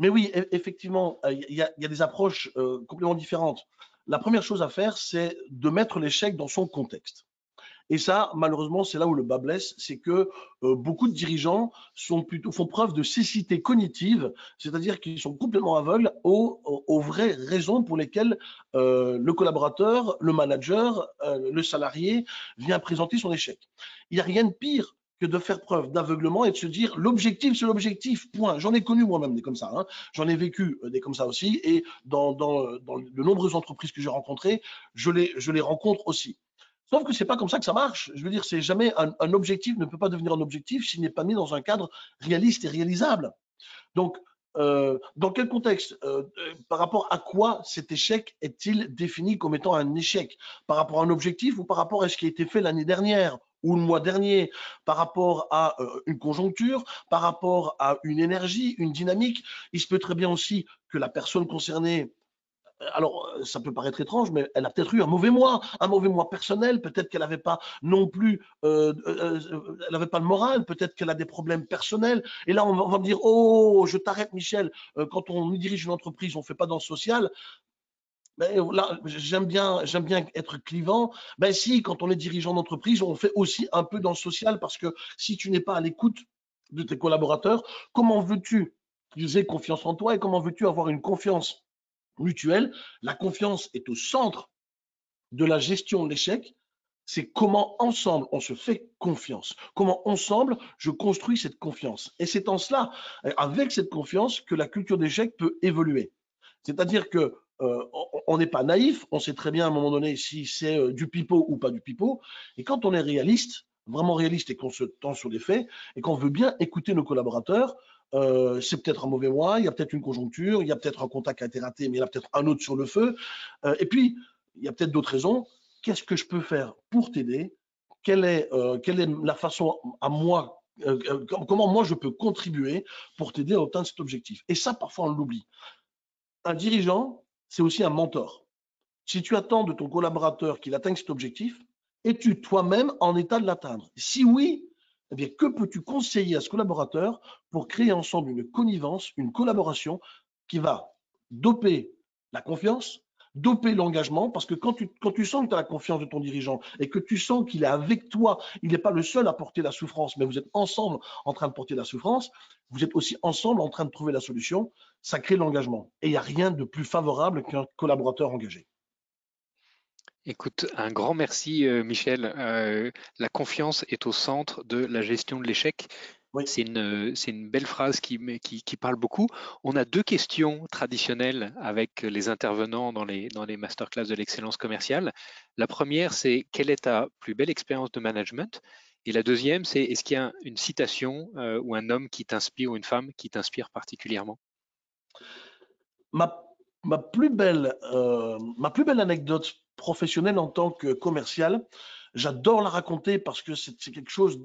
Mais oui, e-, effectivement, euh, il y, a des approches euh, complètement différentes. La première chose à faire, c'est de mettre l'échec dans son contexte. Et ça, malheureusement, c'est là où le bas blesse, c'est que euh, beaucoup de dirigeants font preuve de cécité cognitive, c'est-à-dire qu'ils sont complètement aveugles aux, aux, vraies raisons pour lesquelles euh, le collaborateur, le manager, euh, le salarié vient présenter son échec. Il n'y a rien de pire que de faire preuve d'aveuglement et de se dire l'objectif c'est l'objectif, point. J'en ai connu moi-même des comme ça, hein. j'en ai vécu des comme ça aussi et dans, dans, dans de nombreuses entreprises que j'ai rencontrées, je je les rencontre aussi Sauf que c'est pas comme ça que ça marche. Je veux dire, c'est jamais un, objectif ne peut pas devenir un objectif s'il n'est pas mis dans un cadre réaliste et réalisable. Donc, euh, dans quel contexte euh, euh, Par rapport à quoi cet échec est-il défini comme étant un échec? Par rapport à un objectif ou par rapport à ce qui a été fait l'année dernière ou le mois dernier, par rapport à euh, une conjoncture, par rapport à une énergie, une dynamique? Il se peut très bien aussi que la personne concernée alors euh, ça peut paraître étrange, mais elle a peut-être eu un mauvais mois, un mauvais mois personnel. Peut-être qu'elle n'avait pas non plus, euh, euh, elle n'avait pas le moral. Peut-être qu'elle a des problèmes personnels. Et là, on va, me dire, oh, je t'arrête, Michel. quand on dirige une entreprise, on ne fait pas dans social. Mais là, j'aime bien, j'aime bien être clivant. Ben si, quand on est dirigeant d'entreprise, on fait aussi un peu dans le social parce que si tu n'es pas à l'écoute de tes collaborateurs, comment veux-tu qu'ils aient confiance en toi et comment veux-tu avoir une confiance mutuelle. La confiance est au centre de la gestion de l'échec. C'est comment ensemble on se fait confiance, comment ensemble je construis cette confiance. Et c'est en cela, avec cette confiance, que la culture d'échec peut évoluer. C'est-à-dire que euh, on n'est pas naïf, on sait très bien à un moment donné si c'est euh, du pipeau ou pas du pipeau. Et quand on est réaliste, vraiment réaliste et qu'on se tend sur les faits et qu'on veut bien écouter nos collaborateurs, euh, c'est peut-être un mauvais mois, il y a peut-être une conjoncture, il y a peut-être un contact qui a été raté, mais il y a peut-être un autre sur le feu. Euh, et puis, il y a peut-être d'autres raisons. Qu'est-ce que je peux faire pour t'aider? Quelle euh, quelle est la façon à moi, comment moi je peux contribuer pour t'aider à atteindre cet objectif? Et ça, parfois, on l'oublie. Un dirigeant, c'est aussi un mentor. Si tu attends de ton collaborateur qu'il atteigne cet objectif, es-tu toi-même en état de l'atteindre? Si oui, eh bien, que peux-tu conseiller à ce collaborateur pour créer ensemble une connivence, une collaboration qui va doper la confiance, doper l'engagement, parce que quand tu, quand tu sens que tu as la confiance de ton dirigeant et que tu sens qu'il est avec toi, il n'est pas le seul à porter la souffrance, mais vous êtes ensemble en train de porter la souffrance, vous êtes aussi ensemble en train de trouver la solution, ça crée l'engagement. Et il n'y a rien de plus favorable qu'un collaborateur engagé. Écoute, un grand merci euh, Michel. Euh, la confiance est au centre de la gestion de l'échec. C'est une, une, belle phrase qui, qui, qui, parle beaucoup. On a deux questions traditionnelles avec les intervenants dans les, dans les masterclass de l'excellence commerciale. La première, c'est quelle est ta plus belle expérience de management? Et la deuxième, c'est est-ce qu'il y a une citation euh, ou un homme qui t'inspire ou une femme qui t'inspire particulièrement? Ma, ma, plus belle, ma plus belle anecdote professionnel en tant que commercial. J'adore la raconter parce que c'est quelque chose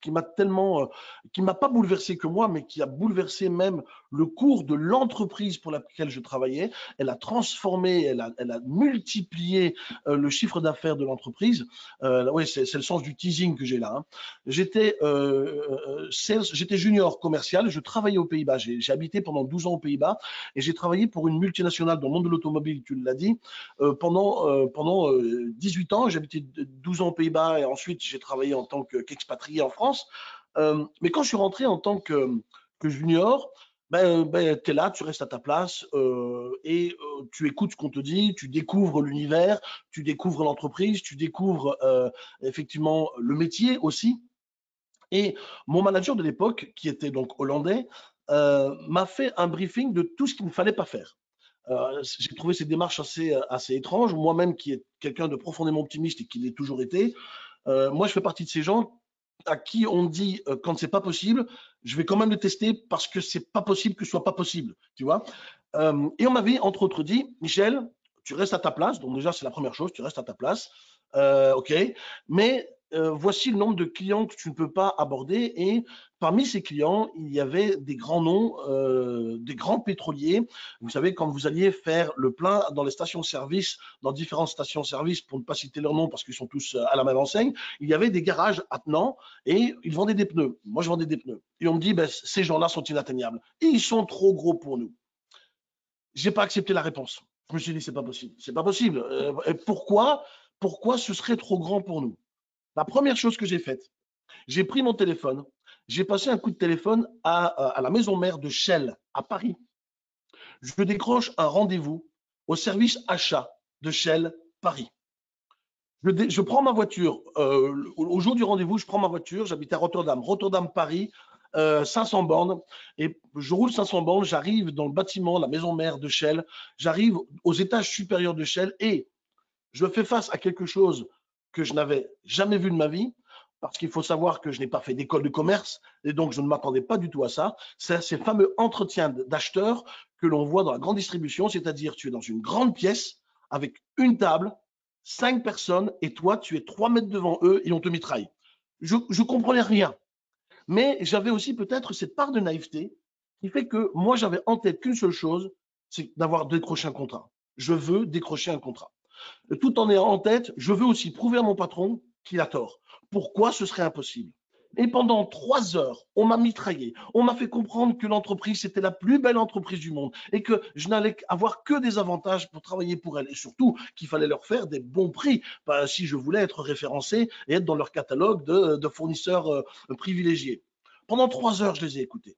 qui m'a tellement, euh, qui m'a pas bouleversé que moi, mais qui a bouleversé même le cours de l'entreprise pour laquelle je travaillais. Elle a transformé, elle a, multiplié euh, le chiffre d'affaires de l'entreprise. Euh, oui, c'est le sens du teasing que j'ai là. Hein. J'étais euh, j'étais junior commercial, je travaillais aux Pays-Bas. J'ai habité pendant 12 ans aux Pays-Bas et j'ai travaillé pour une multinationale dans le monde de l'automobile, tu l'as dit, pendant, pendant 18 ans. J'ai habité 12 ans aux Pays-Bas et ensuite j'ai travaillé en tant qu'expatrié en France. mais quand je suis rentré en tant que, junior, ben, ben tu es là, tu restes à ta place euh, et euh, tu écoutes ce qu'on te dit, tu découvres l'univers, tu découvres l'entreprise, tu découvres euh, effectivement le métier aussi. Et mon manager de l'époque, qui était donc hollandais, m'a fait un briefing de tout ce qu'il ne fallait pas faire. J'ai trouvé ces démarches assez, assez étranges. Moi-même, qui est quelqu'un de profondément optimiste et qui l'ai toujours été, moi, je fais partie de ces gens à qui on dit euh, quand c'est pas possible, je vais quand même le tester parce que c'est pas possible que ce soit pas possible, tu vois. Euh, et on m'avait entre autres dit, Michel, tu restes à ta place. Donc déjà c'est la première chose, tu restes à ta place, euh, ok. Mais euh, voici le nombre de clients que tu ne peux pas aborder. Et parmi ces clients, il y avait des grands noms, euh, des grands pétroliers. Vous savez, quand vous alliez faire le plein dans les stations-service, dans différentes stations-service, pour ne pas citer leurs noms parce qu'ils sont tous euh, à la même enseigne, il y avait des garages attenants et ils vendaient des pneus. Moi, je vendais des pneus. Et on me dit, ben, ces gens-là sont inatteignables. Ils sont trop gros pour nous. J'ai pas accepté la réponse. Je me suis dit, c'est pas possible. C'est pas possible. pourquoi, pourquoi ce serait trop grand pour nous? La première chose que j'ai faite, j'ai pris mon téléphone, j'ai passé un coup de téléphone à, la maison mère de Shell à Paris. Je décroche un rendez-vous au service achat de Shell Paris. Je, prends ma voiture, euh, au jour du rendez-vous, je prends ma voiture, j'habite à Rotterdam, Rotterdam-Paris, 500 euh, bornes, et je roule 500 bornes, j'arrive dans le bâtiment, la maison mère de Shell, j'arrive aux étages supérieurs de Shell et je fais face à quelque chose que je n'avais jamais vu de ma vie, parce qu'il faut savoir que je n'ai pas fait d'école de commerce et donc je ne m'attendais pas du tout à ça. C'est ces fameux entretiens d'acheteurs que l'on voit dans la grande distribution, c'est-à-dire tu es dans une grande pièce avec une table, cinq personnes et toi tu es trois mètres devant eux et on te mitraille. Je ne comprenais rien. Mais j'avais aussi peut-être cette part de naïveté qui fait que moi j'avais en tête qu'une seule chose, c'est d'avoir décroché un contrat. Je veux décrocher un contrat. Tout en ayant en tête, je veux aussi prouver à mon patron qu'il a tort pourquoi ce serait impossible? Et pendant trois heures, on m'a mitraillé. On m'a fait comprendre que l'entreprise, c'était la plus belle entreprise du monde et que je n'allais avoir que des avantages pour travailler pour elle. Et surtout qu'il fallait leur faire des bons prix si je voulais être référencé et être dans leur catalogue de, fournisseurs euh, privilégiés. Pendant trois heures, je les ai écoutés.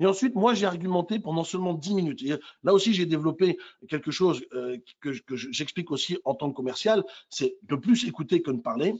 Et ensuite, moi, j'ai argumenté pendant seulement dix minutes. Et là aussi, j'ai développé quelque chose euh, que, j'explique aussi en tant que commercial, c'est de plus écouter que de parler.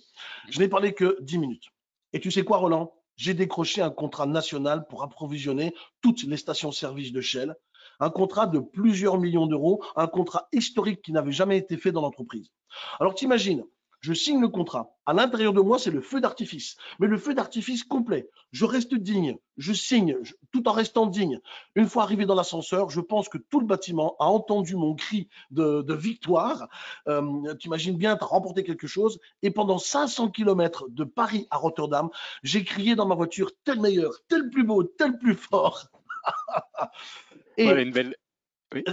Je n'ai parlé que dix minutes. Et tu sais quoi, Roland? J'ai décroché un contrat national pour approvisionner toutes les stations-service de Shell. Un contrat de plusieurs millions d'euros, un contrat historique qui n'avait jamais été fait dans l'entreprise. Alors, t'imagines, je signe le contrat. À l'intérieur de moi, c'est le feu d'artifice, mais le feu d'artifice complet. Je reste digne, je signe, tout en restant digne. Une fois arrivé dans l'ascenseur, je pense que tout le bâtiment a entendu mon cri de, victoire. Euh, tu imagines bien, tu as remporté quelque chose. Et pendant 500 km de Paris à Rotterdam, j'ai crié dans ma voiture, tel meilleur, tel plus beau, tel plus fort. Et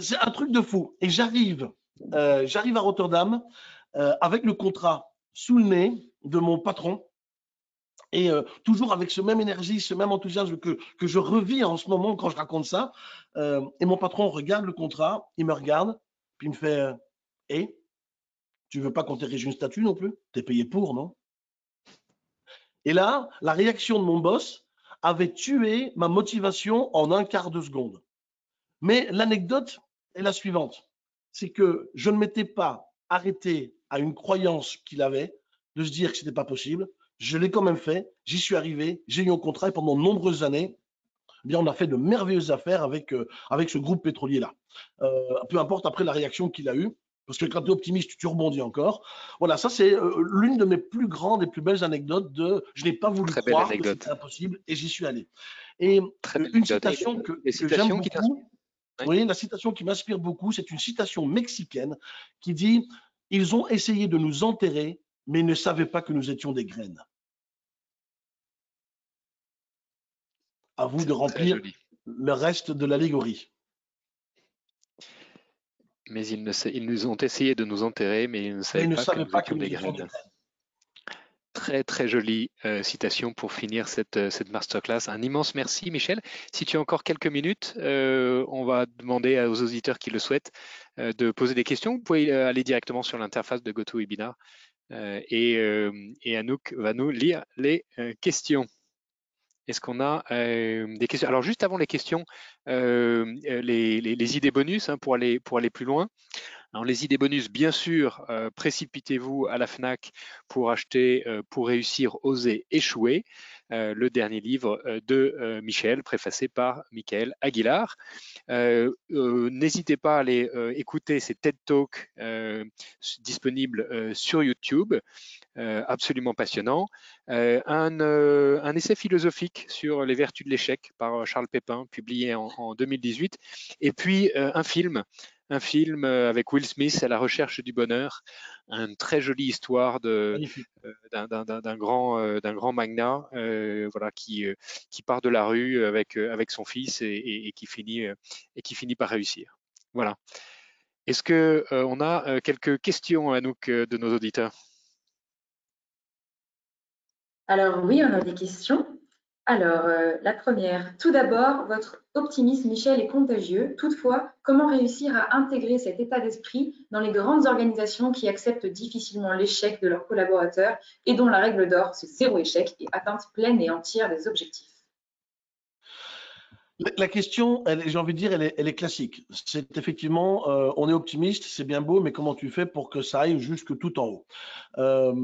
C'est un truc de fou. Et j'arrive, euh, j'arrive à Rotterdam. Euh, avec le contrat sous le nez de mon patron. Et euh, toujours avec ce même énergie, ce même enthousiasme que, que je revis en ce moment quand je raconte ça. Euh, et mon patron regarde le contrat, il me regarde, puis il me fait Et tu veux pas qu'on t'érige une statue non plus? Tu es payé pour, non? Et là, la réaction de mon boss avait tué ma motivation en un quart de seconde. Mais l'anecdote est la suivante c'est que je ne m'étais pas arrêté à une croyance qu'il avait de se dire que ce n'était pas possible. Je l'ai quand même fait, j'y suis arrivé, j'ai eu un contrat et pendant de nombreuses années, eh bien, on a fait de merveilleuses affaires avec, euh, avec ce groupe pétrolier-là. Euh, peu importe après la réaction qu'il a eue, parce que quand tu es optimiste, tu rebondis encore. Voilà, ça c'est euh, l'une de mes plus grandes et plus belles anecdotes de je n'ai pas voulu croire que c'était impossible et j'y suis allé. Et une citation que, j'aime beaucoup, oui, la citation qui m'inspire beaucoup, c'est une citation mexicaine qui dit ils ont essayé de nous enterrer, mais ils ne savaient pas que nous étions des graines. À vous de remplir le reste de l'allégorie. Mais ils, nous ont essayé de nous enterrer, mais ils ne savaient, pas, que nous étions des graines. Très très jolie euh, citation pour finir cette, euh, cette masterclass. Un immense merci Michel. Si tu as encore quelques minutes, euh, on va demander aux auditeurs qui le souhaitent de poser des questions. Vous pouvez aller directement sur l'interface de GoToWebinar et, et Anouk va nous lire les questions. Est-ce qu'on a des questions? Alors juste avant les questions, les, idées bonus hein, pour, aller, pour aller plus loin les idées bonus, bien sûr, euh, précipitez-vous à la FNAC pour acheter euh, Pour réussir, oser, échouer, euh, le dernier livre de Michel, préfacé par Michael Aguilar. N'hésitez pas à aller écouter ces TED Talks disponibles sur YouTube. absolument passionnant. un, essai philosophique sur les vertus de l'échec par Charles Pépin, publié en, en 2018. Et puis un film un film euh, avec Will Smith à la recherche du bonheur, une très jolie histoire de euh, d'un grand euh, d'un grand magnat, voilà qui qui part de la rue avec avec son fils et, qui finit et qui finit par réussir. Voilà. Est-ce que on a quelques questions à nous de nos auditeurs? Alors oui, on a des questions. Alors, euh, la première, tout d'abord, votre optimisme, Michel, est contagieux. Toutefois, comment réussir à intégrer cet état d'esprit dans les grandes organisations qui acceptent difficilement l'échec de leurs collaborateurs et dont la règle d'or, c'est zéro échec et atteinte pleine et entière des objectifs? La question, j'ai envie de dire, elle est, classique. C'est effectivement, euh, on est optimiste, c'est bien beau, mais comment tu fais pour que ça aille jusque tout en haut? Euh,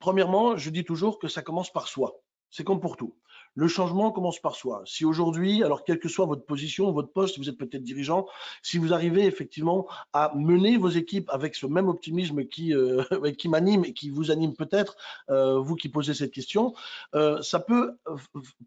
Premièrement, je dis toujours que ça commence par soi. c'est comme pour tout. Le changement commence par soi. Si aujourd'hui, alors quelle que soit votre position, votre poste, vous êtes peut-être dirigeant, si vous arrivez effectivement à mener vos équipes avec ce même optimisme qui, euh, qui m'anime et qui vous anime peut-être, euh, vous qui posez cette question, euh, ça, peut,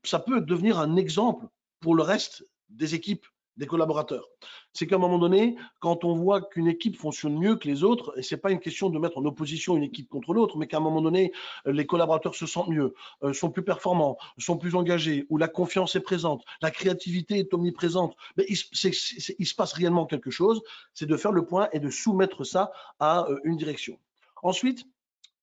ça peut devenir un exemple pour le reste des équipes des collaborateurs. C'est qu'à un moment donné, quand on voit qu'une équipe fonctionne mieux que les autres, et c'est pas une question de mettre en opposition une équipe contre l'autre, mais qu'à un moment donné, les collaborateurs se sentent mieux, euh, sont plus performants, sont plus engagés, où la confiance est présente, la créativité est omniprésente, mais il, se passe réellement quelque chose, c'est de faire le point et de soumettre ça à euh, une direction. Ensuite,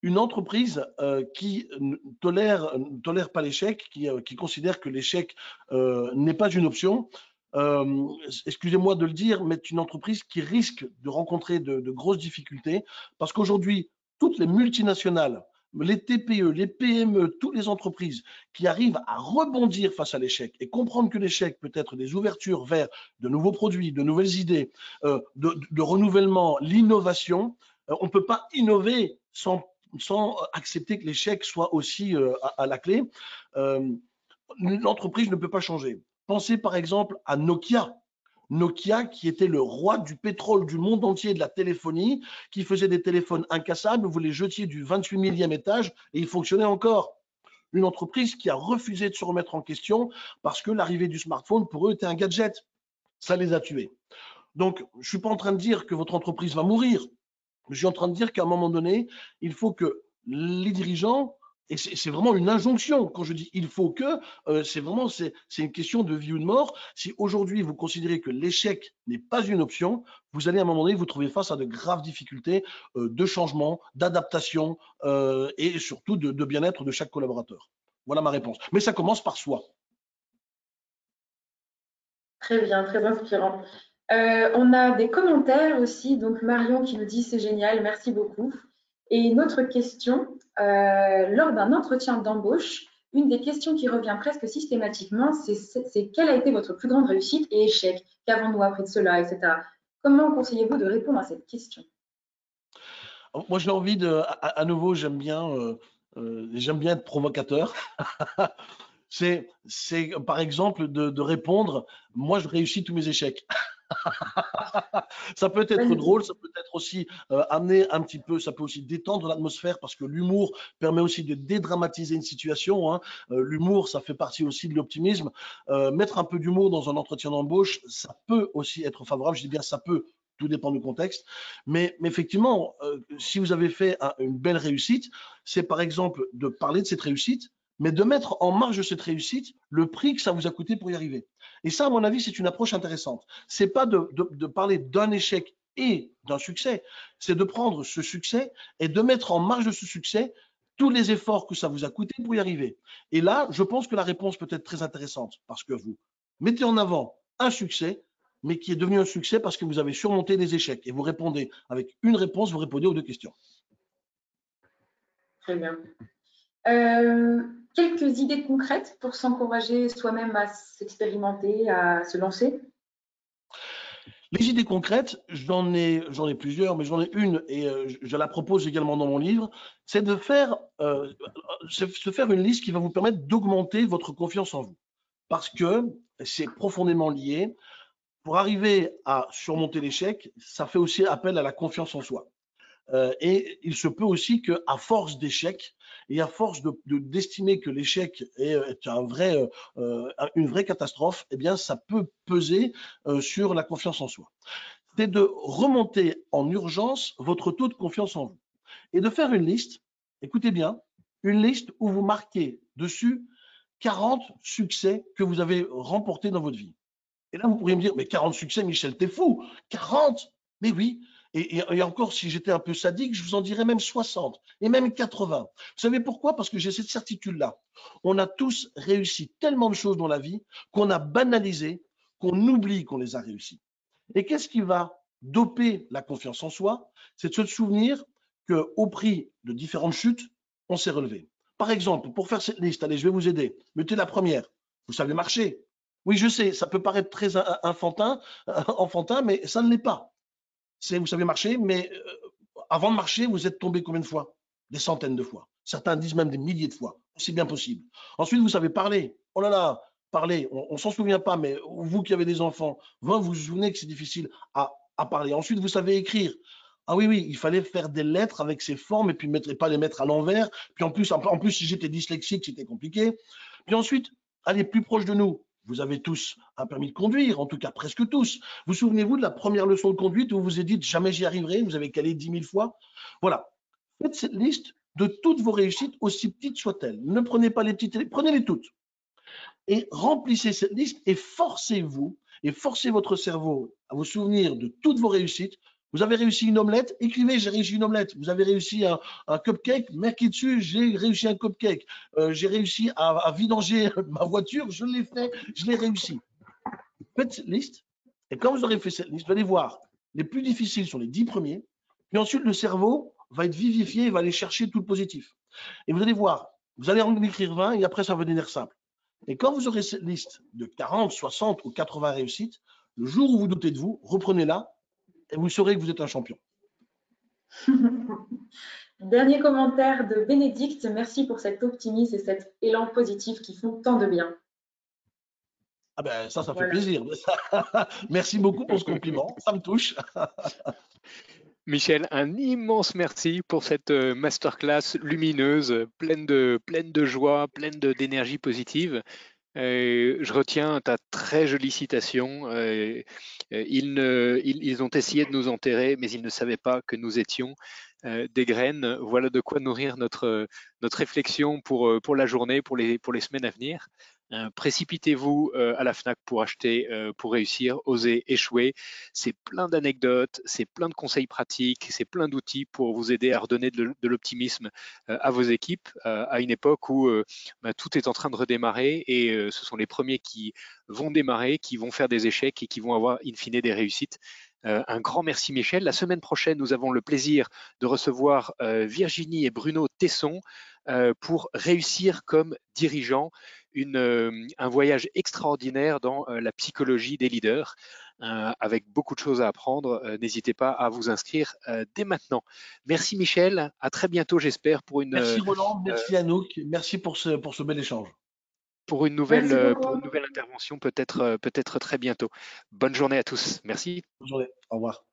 une entreprise euh, qui ne tolère, tolère pas l'échec, qui, considère que l'échec n'est pas une option, euh, excusez-moi de le dire, mais une entreprise qui risque de rencontrer de, grosses difficultés parce qu'aujourd'hui, toutes les multinationales, les TPE, les PME, toutes les entreprises qui arrivent à rebondir face à l'échec et comprendre que l'échec peut être des ouvertures vers de nouveaux produits, de nouvelles idées, euh, de, renouvellement, l'innovation, euh, on ne peut pas innover sans, sans accepter que l'échec soit aussi à, la clé. L'entreprise ne peut pas changer. Pensez par exemple à Nokia. Nokia qui était le roi du pétrole du monde entier de la téléphonie, qui faisait des téléphones incassables, vous les jetiez du 28 millième étage et ils fonctionnaient encore. Une entreprise qui a refusé de se remettre en question parce que l'arrivée du smartphone pour eux était un gadget. Ça les a tués. Donc, je ne suis pas en train de dire que votre entreprise va mourir. Je suis en train de dire qu'à un moment donné, il faut que les dirigeants et c'est vraiment une injonction. Quand je dis il faut que, euh, c'est vraiment une question de vie ou de mort. Si aujourd'hui vous considérez que l'échec n'est pas une option, vous allez à un moment donné vous trouver face à de graves difficultés euh, de changement, d'adaptation euh, et surtout de bien-être de chaque collaborateur. Voilà ma réponse. Mais ça commence par soi. Très bien, très inspirant. on a des commentaires aussi. Donc Marion qui nous dit c'est génial, merci beaucoup. Et une autre question, euh, lors d'un entretien d'embauche, une des questions qui revient presque systématiquement, c'est quelle a été votre plus grande réussite et échec? Qu'avons-nous appris de cela, etc. Comment conseillez-vous de répondre à cette question? Moi, j'ai envie de, à, nouveau, j'aime bien, euh, euh, j'aime bien être provocateur. c'est, par exemple de répondre, moi, je réussis tous mes échecs. ça peut être drôle, ça peut être aussi euh, amener un petit peu, ça peut aussi détendre l'atmosphère parce que l'humour permet aussi de dédramatiser une situation. Hein. Euh, l'humour, ça fait partie aussi de l'optimisme. Euh, mettre un peu d'humour dans un entretien d'embauche, ça peut aussi être favorable. Je dis bien ça peut, tout dépend du contexte. Mais, effectivement, si vous avez fait une belle réussite, c'est par exemple de parler de cette réussite, mais de mettre en marge de cette réussite le prix que ça vous a coûté pour y arriver. Et ça, à mon avis, c'est une approche intéressante. C'est pas de, de, parler d'un échec et d'un succès, c'est de prendre ce succès et de mettre en marge de ce succès tous les efforts que ça vous a coûté pour y arriver. Et là, je pense que la réponse peut être très intéressante parce que vous mettez en avant un succès, mais qui est devenu un succès parce que vous avez surmonté des échecs et vous répondez avec une réponse, vous répondez aux deux questions. Très bien. Euh, quelques idées concrètes pour s'encourager soi-même à s'expérimenter, à se lancer? Les idées concrètes, j'en ai, plusieurs, mais j'en ai une et euh, je la propose également dans mon livre, c'est de faire, euh, se faire une liste qui va vous permettre d'augmenter votre confiance en vous. Parce que c'est profondément lié. Pour arriver à surmonter l'échec, ça fait aussi appel à la confiance en soi. Euh, et il se peut aussi qu'à force d'échecs et à force de d'estimer que l'échec est, un vrai, euh, une vraie catastrophe, eh bien, ça peut peser euh, sur la confiance en soi. C'est de remonter en urgence votre taux de confiance en vous et de faire une liste. Écoutez bien, une liste où vous marquez dessus 40 succès que vous avez remportés dans votre vie. Et là, vous pourriez me dire, mais 40 succès, Michel, t'es fou 40 Mais oui, et, encore, si j'étais un peu sadique, je vous en dirais même 60 et même 80. Vous savez pourquoi? Parce que j'ai cette certitude-là. On a tous réussi tellement de choses dans la vie qu'on a banalisé, qu'on oublie qu'on les a réussi. Et qu'est-ce qui va doper la confiance en soi? C'est de se souvenir qu'au prix de différentes chutes, on s'est relevé. Par exemple, pour faire cette liste, allez, je vais vous aider. Mettez la première. Vous savez marcher? Oui, je sais, ça peut paraître très enfantin, enfantin mais ça ne l'est pas c'est vous savez marcher, mais euh, avant de marcher, vous êtes tombé combien de fois? Des centaines de fois. Certains disent même des milliers de fois. aussi bien possible. Ensuite, vous savez parler. Oh là là, parler, on, ne s'en souvient pas, mais vous qui avez des enfants, vous vous souvenez que c'est difficile à, parler. Ensuite, vous savez écrire. Ah oui, oui, il fallait faire des lettres avec ces formes et puis mettre, pas les mettre à l'envers. Puis en plus, en plus, si j'étais dyslexique, c'était compliqué. Puis ensuite, allez plus proche de nous. Vous avez tous un permis de conduire, en tout cas presque tous. Vous souvenez-vous de la première leçon de conduite où vous vous êtes dit jamais j'y arriverai, vous avez calé dix mille fois? Voilà. Faites cette liste de toutes vos réussites, aussi petites soient-elles. Ne prenez pas les petites, prenez-les toutes. Et remplissez cette liste et forcez-vous et forcez votre cerveau à vous souvenir de toutes vos réussites. Vous avez réussi une omelette, écrivez j'ai réussi une omelette. Vous avez réussi un, cupcake, marquez dessus j'ai réussi un cupcake. Euh, j'ai réussi à, à, vidanger ma voiture, je l'ai fait, je l'ai réussi. Faites cette liste et quand vous aurez fait cette liste, vous allez voir, les plus difficiles sont les dix premiers. Puis ensuite, le cerveau va être vivifié, il va aller chercher tout le positif. Et vous allez voir, vous allez en écrire 20 et après ça va devenir simple. Et quand vous aurez cette liste de 40, 60 ou 80 réussites, le jour où vous doutez de vous, reprenez-la et vous saurez que vous êtes un champion. Dernier commentaire de Bénédicte. Merci pour cet optimisme et cet élan positif qui font tant de bien. Ah ben ça, ça fait plaisir. Merci beaucoup pour ce compliment. Ça me touche. Michel, un immense merci pour cette euh, masterclass lumineuse, pleine de, pleine de joie, pleine d'énergie positive. Euh, je retiens ta très jolie citation. Euh, ils, ils, ont essayé de nous enterrer, mais ils ne savaient pas que nous étions des graines. Voilà de quoi nourrir notre, notre réflexion pour, pour la journée, pour les, pour les semaines à venir. Euh, précipitez-vous euh, à la FNAC pour acheter, euh, pour réussir, oser, échouer. C'est plein d'anecdotes, c'est plein de conseils pratiques, c'est plein d'outils pour vous aider à redonner de, l'optimisme à vos équipes à une époque où bah, tout est en train de redémarrer et ce sont les premiers qui vont démarrer, qui vont faire des échecs et qui vont avoir in fine des réussites. un grand merci Michel. La semaine prochaine, nous avons le plaisir de recevoir Virginie et Bruno Tesson pour réussir comme dirigeant une, euh, un voyage extraordinaire dans euh, la psychologie des leaders, euh, avec beaucoup de choses à apprendre. N'hésitez pas à vous inscrire dès maintenant. Merci Michel, à très bientôt j'espère pour une... Merci Roland, merci Anouk, merci pour ce, pour ce bel échange. Pour une nouvelle, pour une nouvelle intervention peut-être peut-être très bientôt. Bonne journée à tous. Merci. Bonne journée. Au revoir.